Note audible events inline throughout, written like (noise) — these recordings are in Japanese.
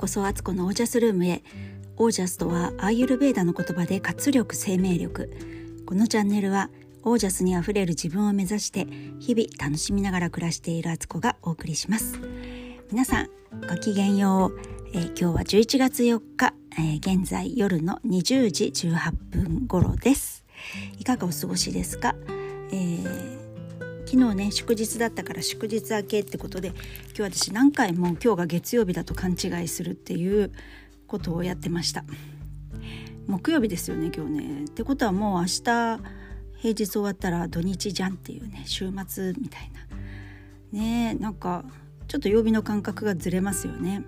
こそアツコのオージャスルームへ。オージャスとはアーユルベーダの言葉で活力生命力。このチャンネルはオージャスにあふれる自分を目指して日々楽しみながら暮らしているアツコがお送りします。皆さんごきげんよう、えー、今日は11月4日、えー、現在夜の20時18分頃です。いかがお過ごしですか、えー昨日ね祝日だったから祝日明けってことで今日私何回も今日が月曜日だと勘違いするっていうことをやってました。木曜日ですよね今日ね。ってことはもう明日平日終わったら土日じゃんっていうね週末みたいな。ねなんかちょっと曜日の感覚がずれますよね。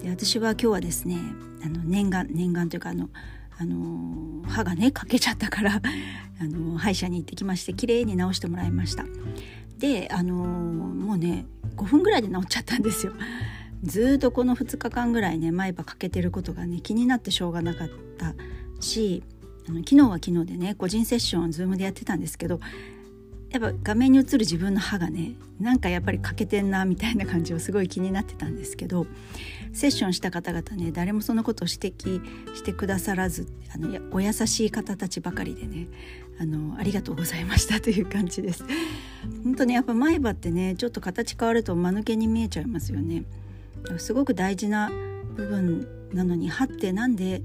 で私は今日はですねあの念願念願というかあのあの歯がね欠けちゃったから (laughs) あの歯医者に行ってきまして綺麗に治してもらいました。であのもうね5分ぐらいで治っちゃったんですよ。(laughs) ずっとこの2日間ぐらいね前歯欠けてることがね気になってしょうがなかったしあの昨日は昨日でね個人セッションを Zoom でやってたんですけどやっぱ画面に映る自分の歯がねなんかやっぱり欠けてんなみたいな感じをすごい気になってたんですけどセッションした方々ね誰もそのことを指摘してくださらずあのお優しい方たちばかりでねあのありがとうございましたという感じです。(laughs) 本当にやっぱ前歯ってねちょっと形変わると間抜けに見えちゃいますよね。すごく大事な部分なのに歯ってなんで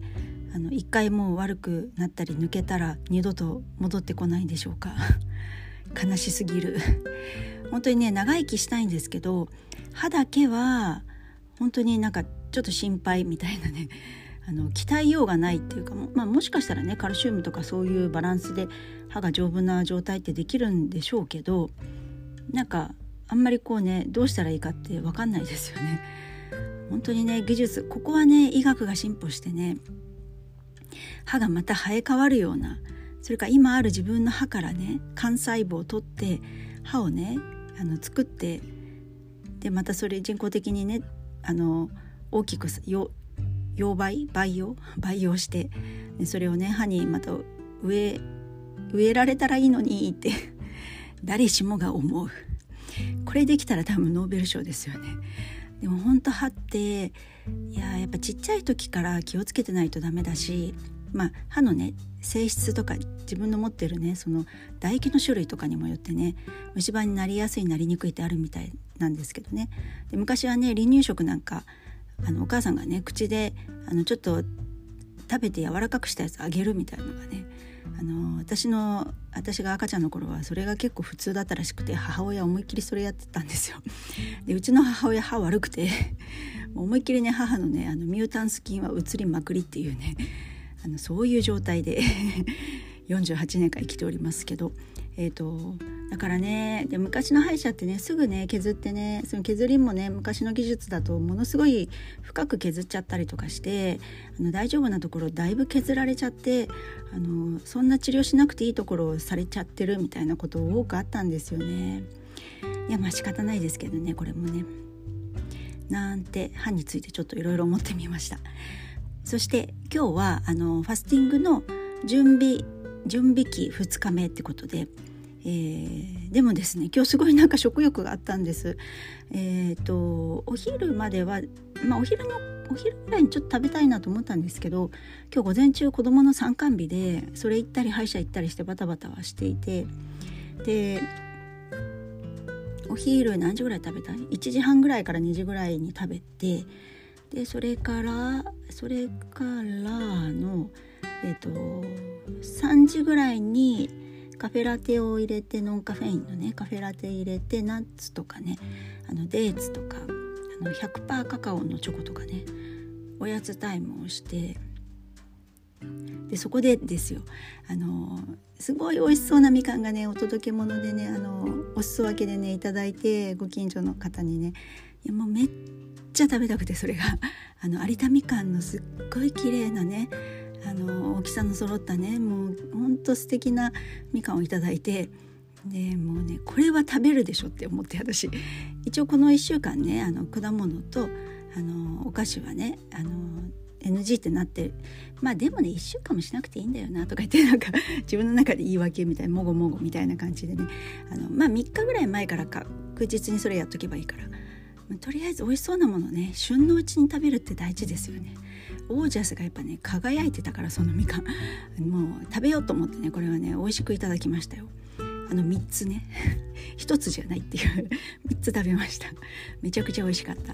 あの一回もう悪くなったり抜けたら二度と戻ってこないんでしょうか。(laughs) 悲しすぎる (laughs) 本当にね長生きしたいんですけど歯だけは本当になんかちょっと心配みたいなね (laughs) あの鍛えようがないっていうかも,、まあ、もしかしたらねカルシウムとかそういうバランスで歯が丈夫な状態ってできるんでしょうけどなんかあんまりこうねどうしたらいいかって分かんないですよね。本当にね技術ここはね医学が進歩してね歯がまた生え変わるようなそれから今ある自分の歯からね幹細胞を取って歯をねあの作ってでまたそれ人工的にねあの大きく溶媒培養培養してそれをね歯にまた植え植えられたらいいのにって (laughs) 誰しもが思う。これできたら多分ノーベル賞ですよね。でも本当歯っていややっぱちっちゃい時から気をつけてないとダメだしまあ、歯のね性質とか自分の持ってるねその唾液の種類とかにもよってね虫歯になりやすいなりにくいってあるみたいなんですけどねで昔はね離乳食なんかあのお母さんがね口であのちょっと食べて柔らかくしたやつあげるみたいなのがねあの私の私が赤ちゃんの頃はそれが結構普通だったらしくて母親思いっきりそれやってたんですよ。でうちの母親歯悪くて思いっきりね母のねあのミュータンス菌は移りまくりっていうねのそういう状態で (laughs) 48年間生きておりますけど、えーと、だからねで昔の歯医者ってねすぐね削ってねその削りもね昔の技術だとものすごい深く削っちゃったりとかしてあの大丈夫なところだいぶ削られちゃってあのそんな治療しなくていいところをされちゃってるみたいなこと多くあったんですよね。いやまあ仕方ないですけどねこれもね。なんて歯についてちょっといろいろ思ってみました。そして今日はあのファスティングの準備準備期2日目ってことで、えー、でもですね今日すごいなんか食欲があったんです。えーと、お昼までは、まあ、お昼のお昼ぐらいにちょっと食べたいなと思ったんですけど今日午前中子供の参観日でそれ行ったり歯医者行ったりしてバタバタはしていてでお昼何時ぐらい食べたい？1時半ぐらいから2時ぐらいに食べてでそれからそれからのえっ、と3時ぐらいにカフェラテを入れてノンカフェインのねカフェラテ入れてナッツとかねあのデーツとかあの100%カカオのチョコとかねおやつタイムをしてでそこでですよあのすごい美味しそうなみかんがねお届け物でねあのお裾分けでね頂いてご近所の方にねいやもうめっちゃ食べたくてそれが。(laughs) あの有田みかんのすっごい綺麗なねあの大きさの揃ったねもうほんと素敵なみかんを頂いてでもうねこれは食べるでしょって思って私。(laughs) 一応この1週間ねあの果物とあのお菓子はねあの NG ってなってまあでもね1週間もしなくていいんだよなとか言ってなんか (laughs) 自分の中で言い訳みたいなもごもごみたいな感じでね。あのまあ3日ぐらい前から確実にそれやっとけばいいから。とりあえず美味しそうなものね旬のうちに食べるって大事ですよね。オージャスがやっぱね輝いてたからそのみかん。(laughs) もう食べようと思ってねこれはね美味しくいただきましたよ。あの3つね。(laughs) 1つじゃないっていう。(laughs) 3つ食べました。めちゃくちゃ美味しかった。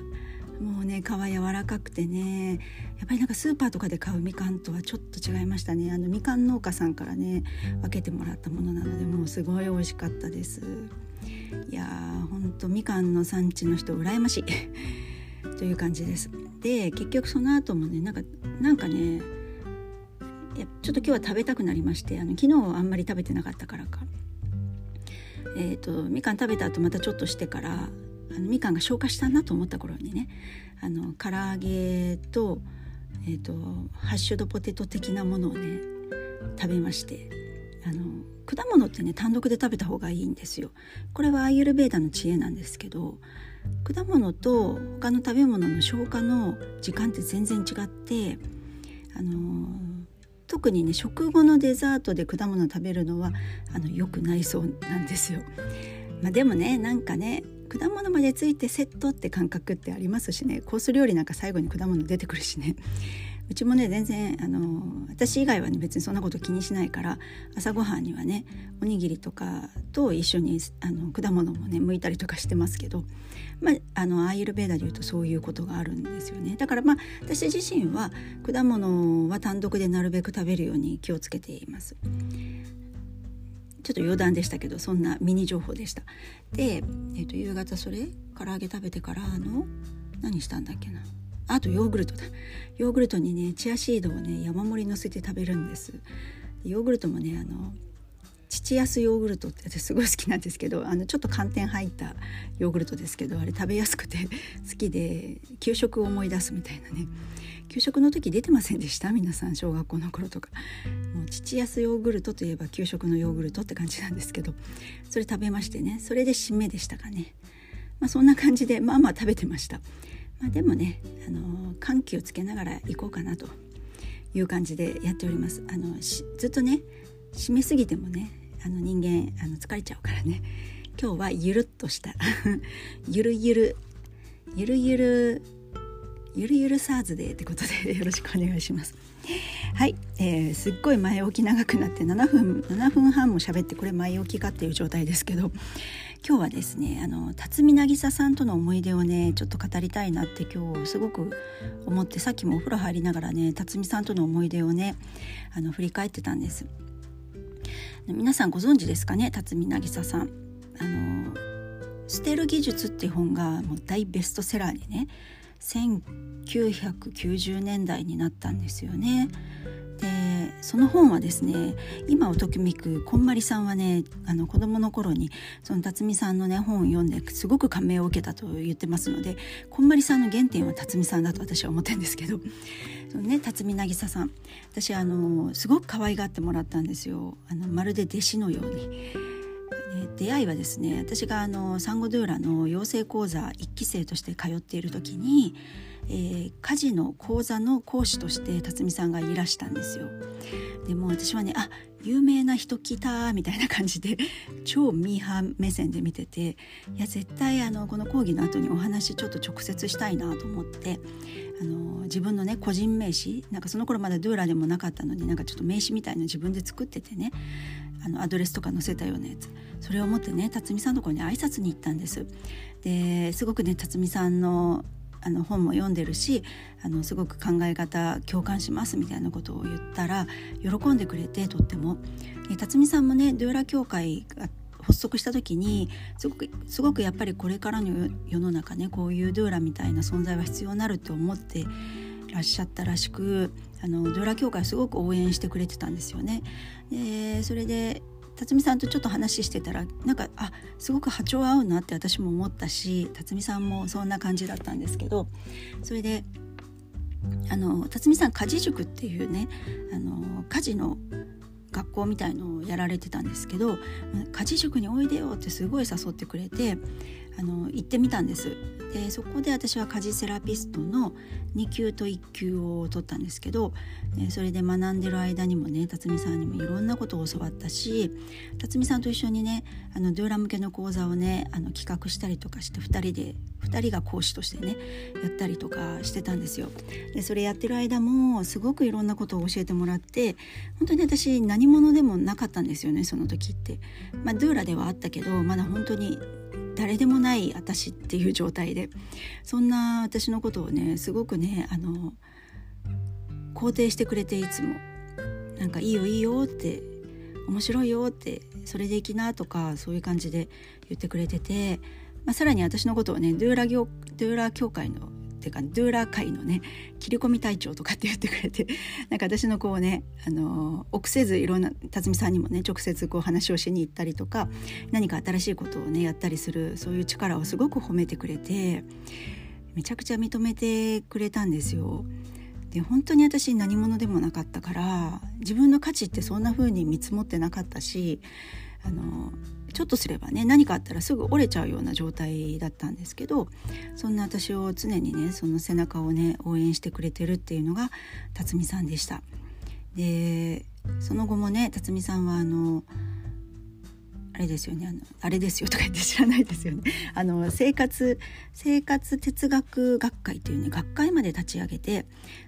もうね皮柔らかくてねやっぱりなんかスーパーとかで買うみかんとはちょっと違いましたね。あのみかん農家さんからね分けてもらったものなのでもうすごい美味しかったです。いやーほんとみかんの産地の人羨ましい。(laughs) という感じです。で結局その後もねなんかなんかねちょっと今日は食べたくなりましてあの昨日あんまり食べてなかったからか。えーと、みかん食べた後またちょっとしてからあのみかんが消化したなと思った頃にねあの唐揚げと,、えーと、ハッシュドポテト的なものをね食べまして。あの果物ってね単独で食べた方がいいんですよ。これはアーユルベーダの知恵なんですけど果物と他の食べ物の消化の時間って全然違ってあの特にね食後のデザートで果物を食べるのはあの良くないそうなんですよ。まあ、でもねなんかね果物までついてセットって感覚ってありますしねコース料理なんか最後に果物出てくるしねうちもね全然あの私以外はね別にそんなこと気にしないから朝ごはんにはねおにぎりとかと一緒にあの果物もね剥いたりとかしてますけど、まあ、あのアーユルベーダでいうとそういうことがあるんですよね。だからまあ私自身は果物は単独でなるべく食べるように気をつけています。ちょっと余談でしたけどそんなミニ情報でした。で、えーと、夕方それ唐揚げ食べてからあの何したんだっけな。あとヨーグルトだ。ヨーグルトにねチアシードをね山盛り乗せて食べるんです。ヨーグルトもねあの父安ヨーグルトって私すごい好きなんですけどあのちょっと寒天入ったヨーグルトですけどあれ食べやすくて (laughs) 好きで給食を思い出すみたいなね。給食の時出てませんでした？皆さん小学校の頃とか。もう父安ヨーグルトといえば給食のヨーグルトって感じなんですけどそれ食べましてね。それで締めでしたかね。まあそんな感じでまあまあ食べてました。まあでもねあの緩急をつけながら行こうかなという感じでやっております。あのずっとね締めすぎてもねあの人間あの疲れちゃうからね。今日はゆるっとした。(laughs) ゆるゆる。ゆるゆる。ゆるゆるサーズデーってことでよろしくお願いします。はい、えー、すっごい前置き長くなって7分7分半も喋ってこれ前置きかっていう状態ですけど今日はですねあの辰巳渚さんとの思い出をねちょっと語りたいなって今日すごく思ってさっきもお風呂入りながらね辰巳さんとの思い出をねあの振り返ってたんです。皆さんご存知ですかね辰巳渚さん。あの捨てる技術っていう本がもう大ベストセラーにね1990年代になったんですよね。でその本はですね今をときめくこんまりさんはねあの子供の頃にその辰巳さんのね本を読んですごく感銘を受けたと言ってますのでこんまりさんの原点は辰巳さんだと私は思ってるんですけどそのね辰巳渚さん私あのすごく可愛がってもらったんですよあのまるで弟子のように。出会いはですね私があのサンゴドゥーラの養成講座1期生として通っている時に、えー、家事の講座の講師として辰巳さんがいらしたんですよ。でも私はねあ有名な人来たみたいな感じで (laughs) 超ミーハー目線で見てていや絶対あのこの講義の後にお話ちょっと直接したいなと思ってあの自分のね個人名刺なんかその頃まだドゥーラでもなかったのになんかちょっと名刺みたいな自分で作っててねあのアドレスとか載せたようなやつそれを持ってね辰巳さんのところに挨拶に行ったんです。ですごくね辰巳さんのあの本も読んでるしあのすごく考え方共感しますみたいなことを言ったら喜んでくれてとっても辰巳さんもねドゥーラ協会が発足した時にすごくすごくやっぱりこれからの世の中ねこういうドゥーラみたいな存在は必要になるって思ってらっしゃったらしくあのドゥーラ協会すごく応援してくれてたんですよね。でそれで辰巳さんとちょっと話してたらなんかあすごく波長合うなって私も思ったし辰巳さんもそんな感じだったんですけどそれであの辰巳さん家事塾っていうねあの家事の学校みたいのをやられてたんですけど家事塾においでよってすごい誘ってくれてあの行ってみたんですでそこで私は家事セラピストの2級と1級を取ったんですけど、それで学んでる間にもね辰巳さんにもいろんなことを教わったし辰巳さんと一緒にねあのドゥーラ向けの講座をねあの企画したりとかして2人で2人が講師としてねやったりとかしてたんですよ。でそれやってる間もすごくいろんなことを教えてもらって本当に私何者でもなかったんですよねその時って。まあ、ドゥーラではあったけどまだ本当に誰でもない私っていう状態でそんな私のことをねすごくねあの肯定してくれていつもなんかいいよいいよって面白いよってそれでいきなとかそういう感じで言ってくれてて、まあ、さらに私のことをねドゥーラドゥーラ協会のっていうかドゥーラ会のね切り込み隊長とかって言ってくれて (laughs) なんか私のこうねあの臆せずいろんな辰巳さんにもね直接こう話をしに行ったりとか何か新しいことをねやったりするそういう力をすごく褒めてくれてめちゃくちゃ認めてくれたんですよ。で本当に私何者でもなかったから自分の価値ってそんな風に見積もってなかったしあのちょっとすればね何かあったらすぐ折れちゃうような状態だったんですけどそんな私を常にねその背中をね応援してくれてるっていうのが辰巳さんでした。でその後もね辰巳さんはあのあれですよねあのあれですよとか言って知らないですよね (laughs) あの生活生活哲学学会というね学会まで立ち上げて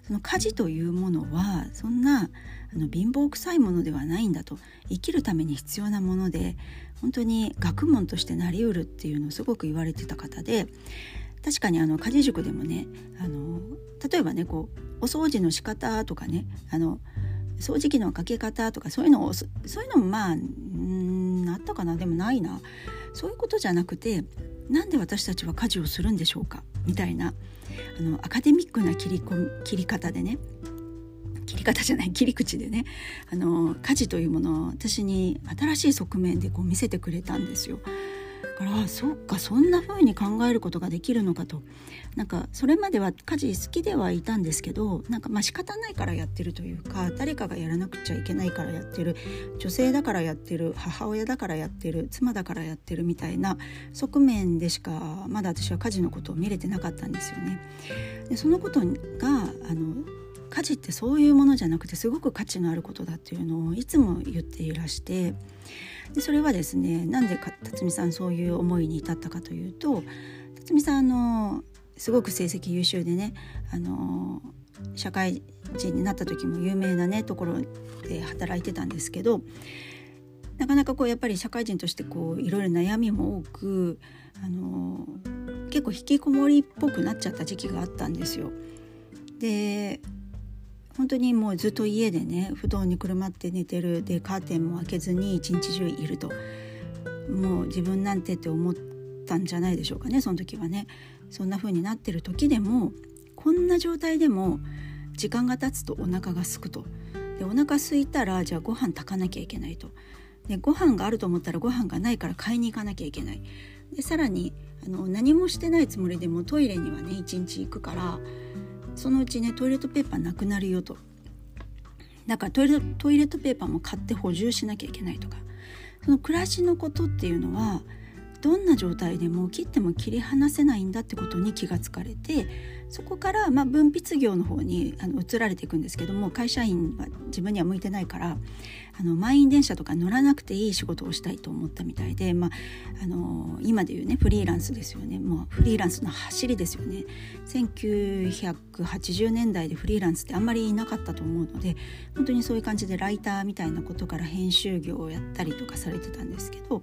その家事というものはそんなあの貧乏臭いものではないんだと生きるために必要なもので本当に学問としてなりうるっていうのをすごく言われてた方で確かにあの家事塾でもねあの例えばねこうお掃除の仕方とかねあの掃除機のかけ方とかそういうのをそういうのもまあうんあったかなでもないな。そういうことじゃなくてなんで私たちは家事をするんでしょうかみたいなあのアカデミックな切り込み切り方でね切り方じゃない切り口でねあの家事というものを私に新しい側面でこう見せてくれたんですよ。だからそっかそんな風に考えることができるのかとなんかそれまでは家事好きではいたんですけどなんかまあ仕方ないからやってるというか誰かがやらなくちゃいけないからやってる女性だからやってる母親だからやってる妻だからやってるみたいな側面でしかまだ私は家事のことを見れてなかったんですよね。でそのことがあの家事ってそういうものじゃなくてすごく価値のあることだっていうのをいつも言っていらしてでそれはですねなんで辰巳さんそういう思いに至ったかというと辰巳さんのすごく成績優秀でねあの社会人になった時も有名なねところで働いてたんですけどなかなかこうやっぱり社会人としてこういろいろ悩みも多くあの結構引きこもりっぽくなっちゃった時期があったんですよ。で本当にもうずっと家でね布団にくるまって寝てる。でカーテンも開けずに一日中いると。もう自分なんてって思ったんじゃないでしょうかねその時はね。そんな風になってる時でもこんな状態でも時間が経つとお腹が空くと。でお腹空いたらじゃあご飯炊かなきゃいけないと。でご飯があると思ったらご飯がないから買いに行かなきゃいけない。でさらにあの何もしてないつもりでもトイレにはね一日行くからそのうちねトイレットペーパーなくなるよと。だからトイレトイレットペーパーも買って補充しなきゃいけないとか。その暮らしのことっていうのはどんな状態でも切っても切り離せないんだってことに気がつかれてそこからまあ分泌業の方にあの移られていくんですけども会社員は自分には向いてないからあの満員電車とか乗らなくていい仕事をしたいと思ったみたいで、まあ、あの今でいうねフリーランスですよね。もうフリーランスの走りですよね。1980年代でフリーランスってあんまりいなかったと思うので本当にそういう感じでライターみたいなことから編集業をやったりとかされてたんですけど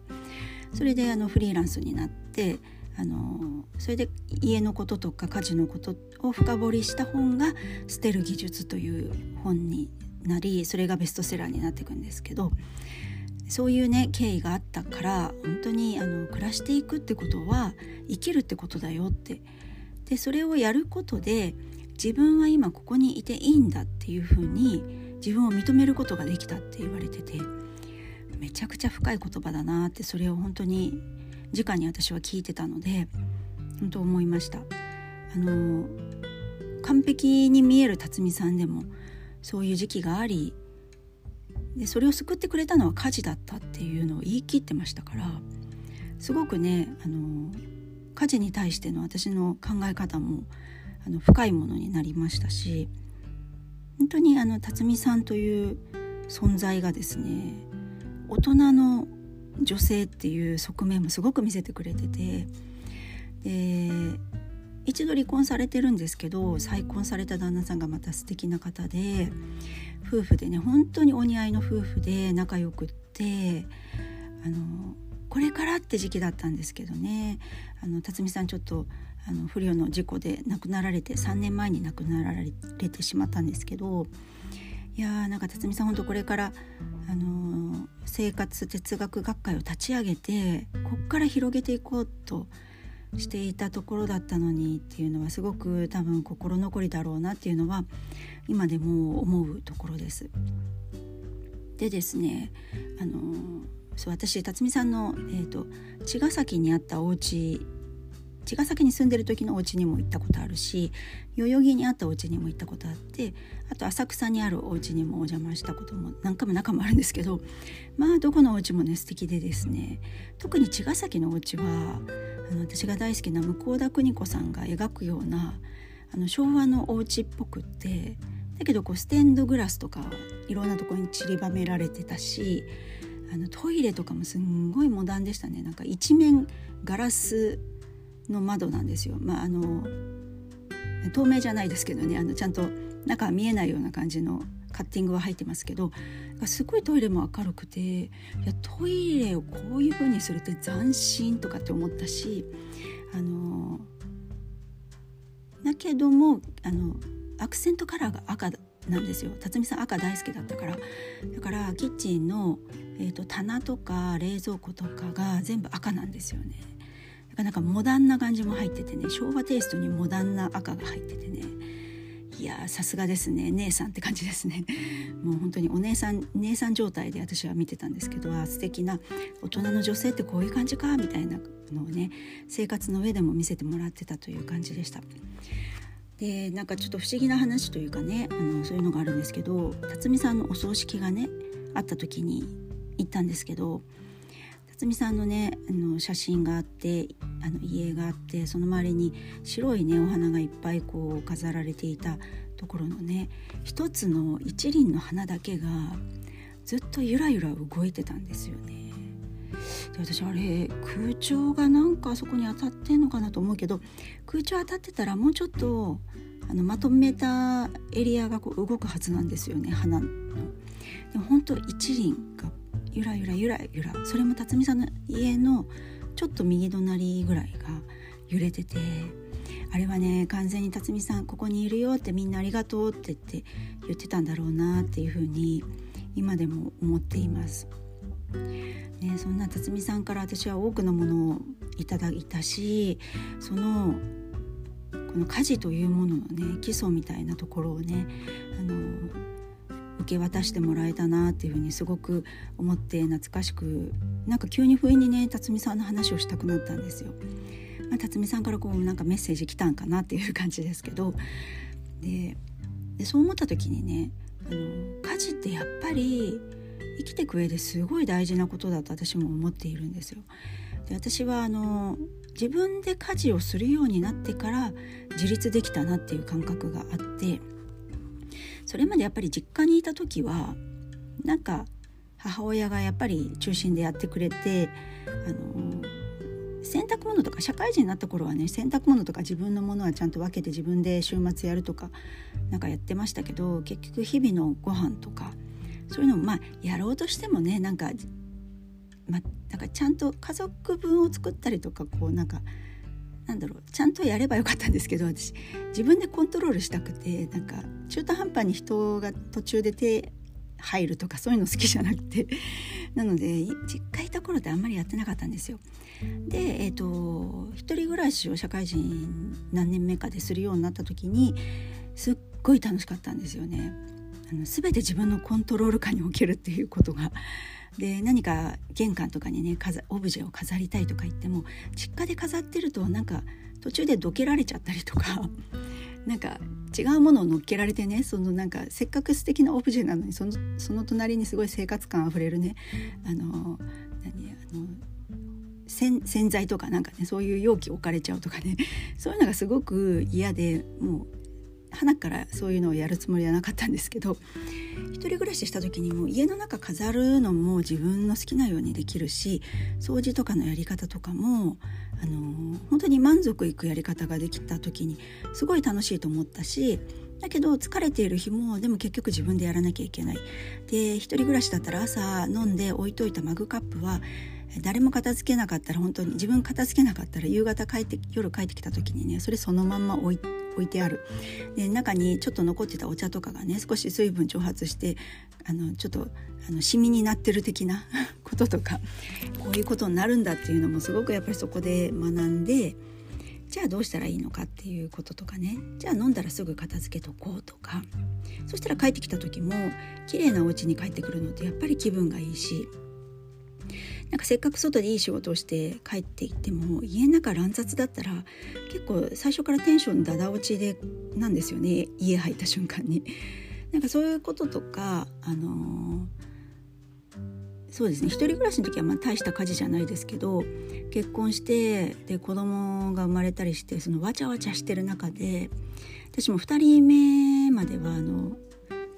それであのフリーランスになってあのそれで家のこととか家事のことを深掘りした本が「捨てる技術」という本になりそれがベストセラーになっていくんですけどそういうね経緯があったから本当にあの暮らしていくってことは生きるってことだよって。でそれをやることで自分は今ここにいていいんだっていうふうに自分を認めることができたって言われててめちゃくちゃ深い言葉だなってそれを本当に直に私は聞いてたので本当思いました。あの完璧に見える辰巳さんでもそういう時期がありでそれを救ってくれたのは家事だったっていうのを言い切ってましたからすごくねあの家事に対しての私の考え方もあの深いものになりましたし本当にあの辰巳さんという存在がですね大人の女性っていう側面もすごく見せてくれててで一度離婚されてるんですけど再婚された旦那さんがまた素敵な方で夫婦でね本当にお似合いの夫婦で仲良くってあのこれからって時期だったんですけどねあの辰巳さんちょっとあの不慮の事故で亡くなられて3年前に亡くなられてしまったんですけどいやーなんか辰巳さん本当これから、あのー、生活哲学学会を立ち上げてこっから広げていこうとしていたところだったのにっていうのはすごく多分心残りだろうなっていうのは今でも思うところです。でですねあのそう私辰巳さんの、えーと、茅ヶ崎にあったお家茅ヶ崎に住んでる時のお家にも行ったことあるし代々木にあったお家にも行ったことあってあと浅草にあるお家にもお邪魔したことも何回も中もあるんですけどまあどこのお家もね素敵でですね。特に茅ヶ崎のお家はあの私が大好きな向田邦子さんが描くようなあの昭和のお家っぽくってだけどこうステンドグラスとかいろんなところに散りばめられてたしあのトイレとかもすんごいモダンでしたね。なんか一面ガラスの窓なんですよ。まあ、あの透明じゃないですけどねあのちゃんと中見えないような感じのカッティングは入ってますけどすごいトイレも明るくていやトイレをこういう風にするって斬新とかって思ったしあのだけどもあのアクセントカラーが赤なんですよ辰巳さん赤大好きだったからだからキッチンの、えーと棚とか冷蔵庫とかが全部赤なんですよね。なかなかモダンな感じも入っててね昭和テイストにモダンな赤が入っててねいやさすがですね姉さんって感じですね (laughs) もう本当にお姉さん姉さん状態で私は見てたんですけどあ素敵な大人の女性ってこういう感じかみたいなのをね生活の上でも見せてもらってたという感じでした。でなんかちょっと不思議な話というかねあのそういうのがあるんですけど辰巳さんのお葬式がねあった時に行ったんですけど辰巳さんのねあの写真があってあの家があってその周りに白いねお花がいっぱいこう飾られていたところのね一つの一輪の花だけがずっとゆらゆら動いてたんですよね。で私あれ空調がなんかあそこに当たってんのかなと思うけど空調当たってたらもうちょっとあのまとめたエリアがこう動くはずなんですよね花の。でも本当一輪がゆらゆらゆらゆらそれも辰巳さんの家のちょっと右隣ぐらいが揺れててあれはね完全に辰巳さんここにいるよってみんなありがとうって言って言ってたんだろうなっていうふうに今でも思っています。ね、そんな辰巳さんから私は多くのものをいただいたしそのこの家事というもののね基礎みたいなところをねあの受け渡してもらえたなっていうふうにすごく思って懐かしくなんか急に不意にね辰巳さんの話をしたくなったんですよ。まあ、辰巳さんからこうなんかメッセージ来たんかなっていう感じですけどででそう思った時にねあの家事ってやっぱり生きていく上ですごい大事なことだと私も思っているんですよ。で私はあの自分で家事をするようになってから自立できたなっていう感覚があってそれまでやっぱり実家にいた時はなんか母親がやっぱり中心でやってくれてあの洗濯物とか社会人になった頃はね洗濯物とか自分のものはちゃんと分けて自分で週末やるとかなんかやってましたけど結局日々のご飯とかそういうのもまあやろうとしてもねなんか,、ま、なんかちゃんと家族分を作ったりとかこうなんかなんだろうちゃんとやればよかったんですけど私自分でコントロールしたくてなんか中途半端に人が途中で手入るとかそういうの好きじゃなくて (laughs) なので実家いた頃ってあんまりやってなかったんですよ。で、えーと、一人暮らしを社会人何年目かでするようになった時にすっごい楽しかったんですよね。あの全て自分のコントロール下に置けるっていうことがで何か玄関とかにねオブジェを飾りたいとか言っても実家で飾ってるとなんか途中でどけられちゃったりとか (laughs) なんか違うものを乗っけられてねそのなんかせっかく素敵なオブジェなのにそのその隣にすごい生活感あふれるねあの何あの洗剤とかなんかねそういう容器置かれちゃうとかね (laughs) そういうのがすごく嫌でもう花からそういうのをやるつもりはなかったんですけど一人暮らしした時にも家の中飾るのも自分の好きなようにできるし掃除とかのやり方とかもあの本当に満足いくやり方ができた時にすごい楽しいと思ったしだけど疲れている日もでも結局自分でやらなきゃいけない。で一人暮らしだったら朝飲んで置いといたマグカップは誰も片付けなかったら本当に自分片付けなかったら夕方帰って夜帰ってきた時にねそれそのまんま置い置いてある。で中にちょっと残ってたお茶とかがね少し水分蒸発してあのちょっとあのシミになってる的な (laughs) こととかこういうことになるんだっていうのもすごくやっぱりそこで学んでじゃあどうしたらいいのかっていうこととかね。じゃあ飲んだらすぐ片付けとこうとか。そしたら帰ってきた時も綺麗なお家に帰ってくるのってやっぱり気分がいいしなんかせっかく外でいい仕事をして帰っていっても家の中乱雑だったら結構最初からテンションだだ落ちでなんですよね家入った瞬間に。(laughs) なんかそういうこととかあのー、そうですね一人暮らしの時はまあ大した家事じゃないですけど結婚してで子供が生まれたりしてそのわちゃわちゃしてる中で私も2人目まではあの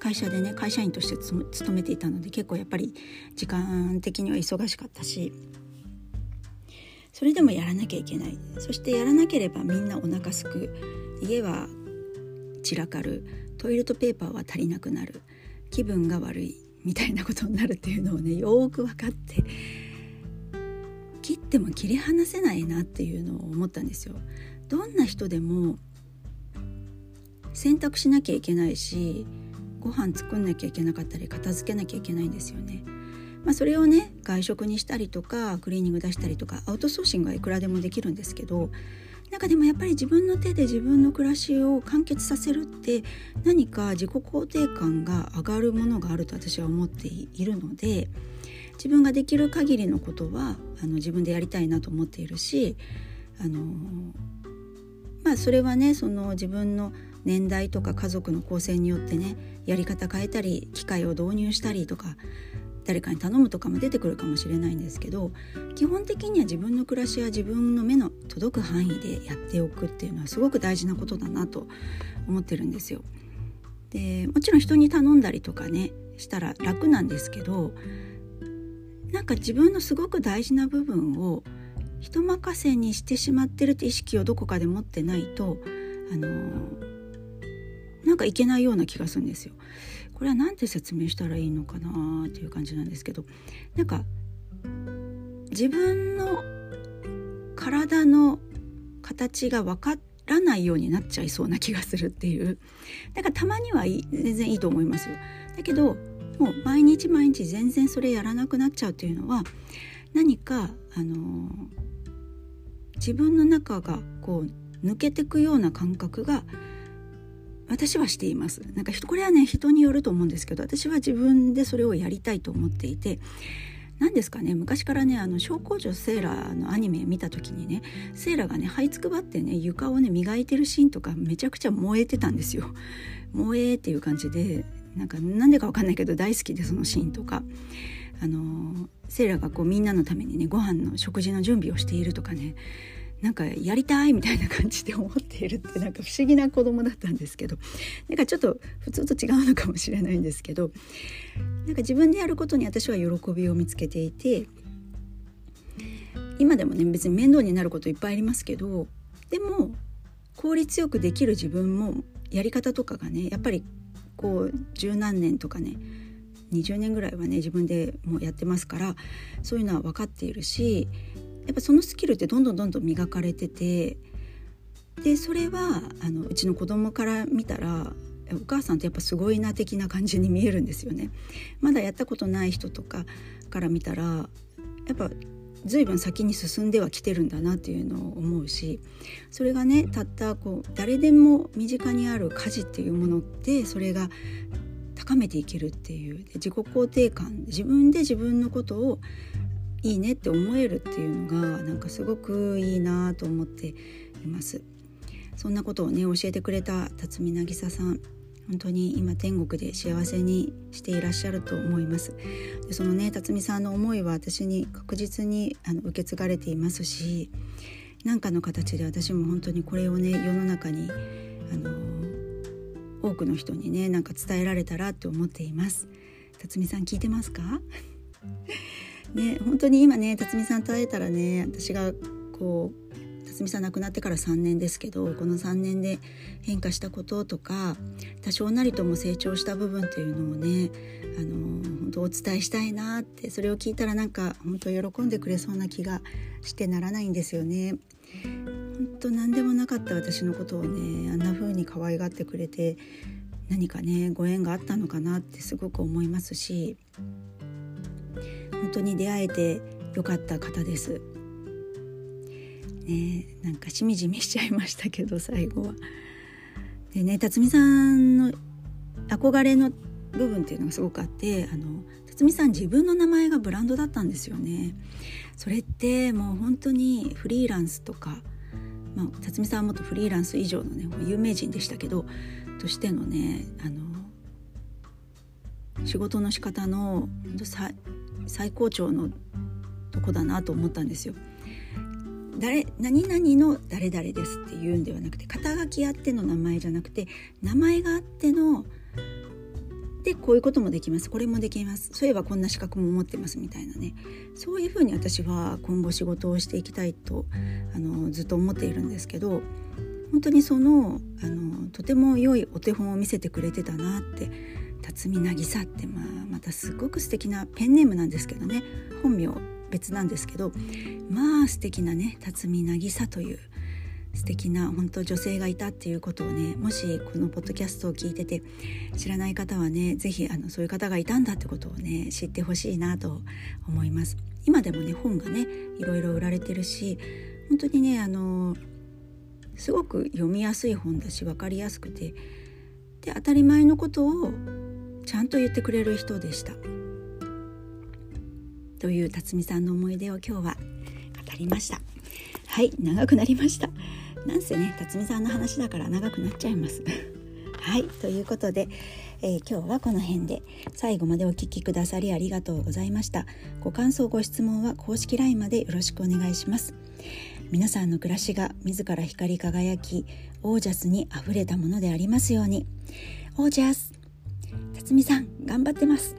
会社でね会社員として勤めていたので結構やっぱり時間的には忙しかったしそれでもやらなきゃいけない。そしてやらなければみんなお腹すく。家は散らかる。トイレットペーパーは足りなくなる。気分が悪い。みたいなことになるっていうのをねよーく分かって切っても切り離せないなっていうのを思ったんですよ。どんな人でも洗濯しなきゃいけないしご飯作んなきゃいけなかったり片付けなきゃいけないんですよね。まあ、それをね外食にしたりとかクリーニング出したりとかアウトソーシングはいくらでもできるんですけどなんかでもやっぱり自分の手で自分の暮らしを完結させるって何か自己肯定感が上がるものがあると私は思っているので自分ができる限りのことはあの自分でやりたいなと思っているしあのまあそれはねその自分の年代とか家族の構成によってねやり方変えたり機械を導入したりとか誰かに頼むとかも出てくるかもしれないんですけど基本的には自分の暮らしは自分の目の届く範囲でやっておくっていうのはすごく大事なことだなと思ってるんですよ。でもちろん人に頼んだりとかねしたら楽なんですけどなんか自分のすごく大事な部分を人任せにしてしまってるって意識をどこかで持ってないとあのなんかいけないような気がするんですよ。これは何て説明したらいいのかなっていう感じなんですけどなんか自分の体の形が分からないようになっちゃいそうな気がするっていうだからたまにはい全然いいと思いますよ。だけどもう毎日毎日全然それやらなくなっちゃうっていうのは何かあの自分の中がこう抜けてくような感覚が私はしていますなんかこれはね人によると思うんですけど私は自分でそれをやりたいと思っていて何ですかね昔からねあの小公女セーラーのアニメ見た時にねセーラーがね這いつくばってね床をね磨いてるシーンとかめちゃくちゃ燃えてたんですよ。燃えっていう感じでなんかなんでかわかんないけど大好きでそのシーンとか。あのセーラーがこうみんなのためにねご飯の食事の準備をしているとかねなんかやりたいみたいな感じで思っているってなんか不思議な子供だったんですけどなんかちょっと普通と違うのかもしれないんですけどなんか自分でやることに私は喜びを見つけていて今でもね別に面倒になることいっぱいありますけどでも効率よくできる自分もやり方とかがねやっぱりこう十何年とかね20年ぐらいはね自分でもうやってますからそういうのは分かっているしやっぱそのスキルってどんどんどんどん磨かれててでそれはあのうちの子供から見たらお母さんってやっぱすごいな的な感じに見えるんですよね。まだやったことない人とかから見たらやっぱ随分先に進んではきてるんだなっていうのを思うしそれがねたったこう誰でも身近にある家事っていうものってそれが高めていけるっていう自己肯定感自分で自分のことをいいねって思えるっていうのがなんかすごくいいなと思っています。そんなことをね教えてくれた辰巳渚さん。本当に今天国で幸せにしていらっしゃると思います。でそのね辰巳さんの思いは私に確実にあの受け継がれていますし何かの形で私も本当にこれをね世の中にあの多くの人にねなんか伝えられたらと思っています。辰巳さん聞いてますか？ね本当に今ね辰巳さんと会えたらね私がこう辰巳さん亡くなってから3年ですけどこの3年で変化したこととか多少なりとも成長した部分というのをねあの本当お伝えしたいなってそれを聞いたらなんか本当喜んでくれそうな気がしてならないんですよね。本当何でもなかった私のことをねあんな風に可愛がってくれて何かねご縁があったのかなってすごく思いますし本当に出会えてよかった方です。ねなんかしみじみしちゃいましたけど最後は。でね辰巳さんの憧れの部分っていうのがすごくあってあの辰巳さん自分の名前がブランドだったんですよね。それってもう本当にフリーランスとか、まあ、辰巳さんはもっとフリーランス以上のね有名人でしたけどとしてのねあの仕事の仕方の最高潮のとこだなと思ったんですよ。誰何々の誰々ですって言うんではなくて肩書きあっての名前じゃなくて名前があってのでこういうこともできます。これもできます。そういえばこんな資格も持ってますみたいなね。そういうふうに私は今後仕事をしていきたいとあのずっと思っているんですけど本当にそのあのとても良いお手本を見せてくれてたなって辰巳渚って、まあ、またすごく素敵なペンネームなんですけどね。本名別なんですけどまあ素敵なね辰巳渚という素敵な本当女性がいたっていうことをねもしこのポッドキャストを聞いてて知らない方はね是非あのそういう方がいたんだってことをね知ってほしいなと思います。今でもね本がねいろいろ売られてるし本当にねあのすごく読みやすい本だし分かりやすくてで当たり前のことをちゃんと言ってくれる人でした。という辰巳さんの思い出を今日は語りました。はい長くなりました。なんせね辰巳さんの話だから長くなっちゃいます。(laughs) はいということで、えー、今日はこの辺で最後までお聴きくださりありがとうございました。ご感想ご質問は公式 LINE までよろしくお願いします。皆さんの暮らしが自ら光り輝きオージャスにあふれたものでありますように。オージャス辰みさん頑張ってます。